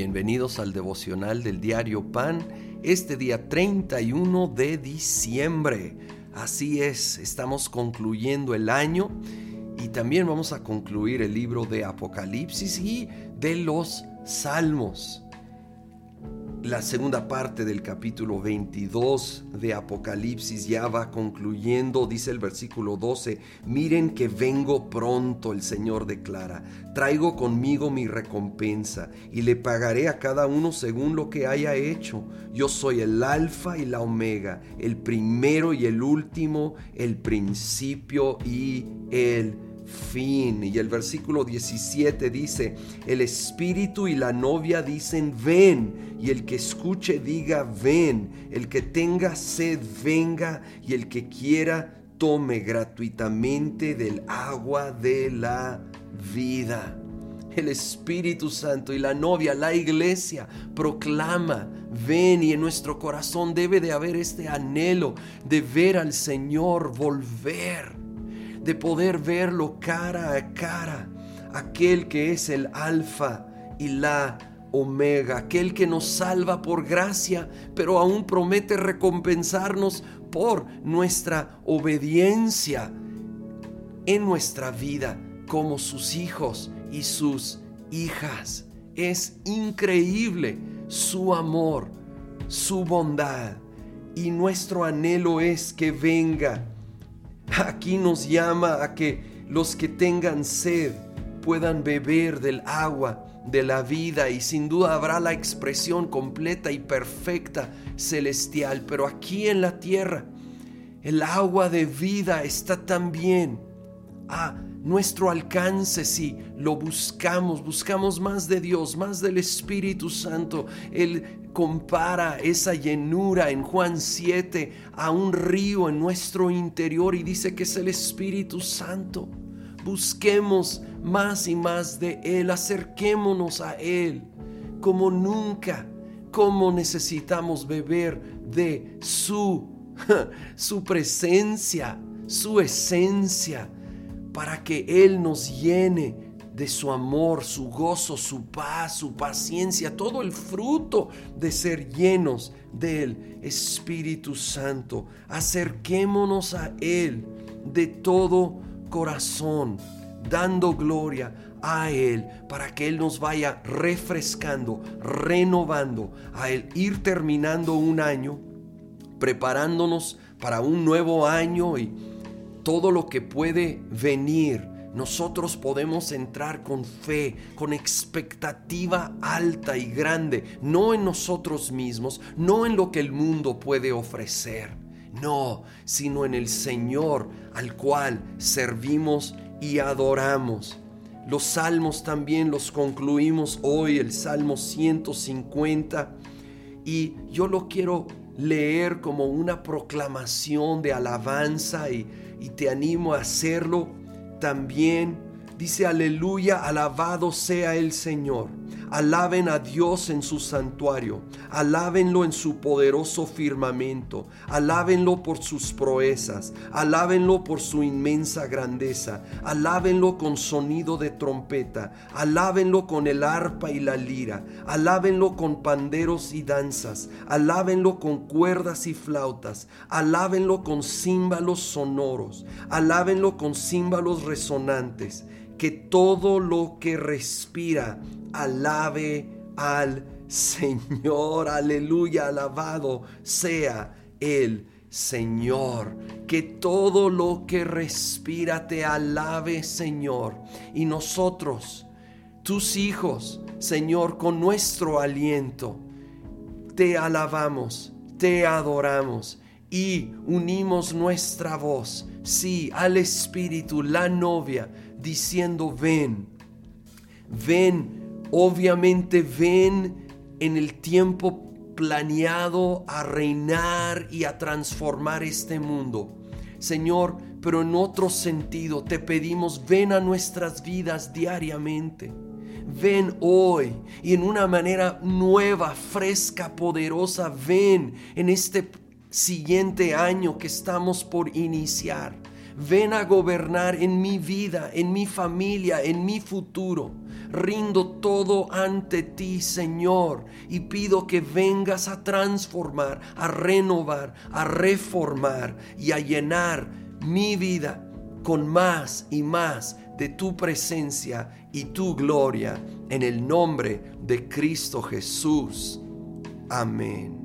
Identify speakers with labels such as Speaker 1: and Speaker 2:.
Speaker 1: Bienvenidos al devocional del diario Pan, este día 31 de diciembre. Así es, estamos concluyendo el año y también vamos a concluir el libro de Apocalipsis y de los Salmos la segunda parte del capítulo 22 de Apocalipsis ya va concluyendo, dice el versículo 12, miren que vengo pronto, el Señor declara, traigo conmigo mi recompensa y le pagaré a cada uno según lo que haya hecho. Yo soy el alfa y la omega, el primero y el último, el principio y el fin. Y el versículo 17 dice, el espíritu y la novia dicen, ven, y el que escuche diga, ven, el que tenga sed, venga, y el que quiera, tome gratuitamente del agua de la vida. El Espíritu Santo y la novia, la iglesia, proclama, ven y en nuestro corazón debe de haber este anhelo de ver al Señor volver de poder verlo cara a cara, aquel que es el alfa y la omega, aquel que nos salva por gracia, pero aún promete recompensarnos por nuestra obediencia en nuestra vida como sus hijos y sus hijas. Es increíble su amor, su bondad, y nuestro anhelo es que venga Aquí nos llama a que los que tengan sed puedan beber del agua de la vida y sin duda habrá la expresión completa y perfecta celestial. Pero aquí en la tierra el agua de vida está también a nuestro alcance si lo buscamos, buscamos más de Dios, más del Espíritu Santo. El compara esa llenura en Juan 7 a un río en nuestro interior y dice que es el Espíritu Santo. Busquemos más y más de Él, acerquémonos a Él como nunca, como necesitamos beber de su, su presencia, su esencia, para que Él nos llene de su amor, su gozo, su paz, su paciencia, todo el fruto de ser llenos del Espíritu Santo. Acerquémonos a Él de todo corazón, dando gloria a Él para que Él nos vaya refrescando, renovando, a Él ir terminando un año, preparándonos para un nuevo año y todo lo que puede venir nosotros podemos entrar con fe, con expectativa alta y grande, no en nosotros mismos, no en lo que el mundo puede ofrecer, no, sino en el Señor al cual servimos y adoramos. Los salmos también los concluimos hoy, el Salmo 150, y yo lo quiero leer como una proclamación de alabanza y, y te animo a hacerlo también dice, aleluya, alabado sea el Señor. Alaben a Dios en su santuario, alábenlo en su poderoso firmamento, alábenlo por sus proezas, alábenlo por su inmensa grandeza, alábenlo con sonido de trompeta, alábenlo con el arpa y la lira, alábenlo con panderos y danzas, alábenlo con cuerdas y flautas, alábenlo con címbalos sonoros, alábenlo con címbalos resonantes que todo lo que respira alabe al Señor. Aleluya, alabado sea el Señor. Que todo lo que respira te alabe, Señor. Y nosotros, tus hijos, Señor, con nuestro aliento, te alabamos, te adoramos y unimos nuestra voz, sí, al Espíritu, la novia, diciendo, ven, ven, obviamente ven en el tiempo planeado a reinar y a transformar este mundo. Señor, pero en otro sentido te pedimos, ven a nuestras vidas diariamente. Ven hoy y en una manera nueva, fresca, poderosa, ven en este siguiente año que estamos por iniciar. Ven a gobernar en mi vida, en mi familia, en mi futuro, rindo todo ante ti, Señor, y pido que vengas a transformar, a renovar, a reformar y a llenar mi vida con más y más de tu presencia y tu gloria en el nombre de Cristo Jesús. Amén.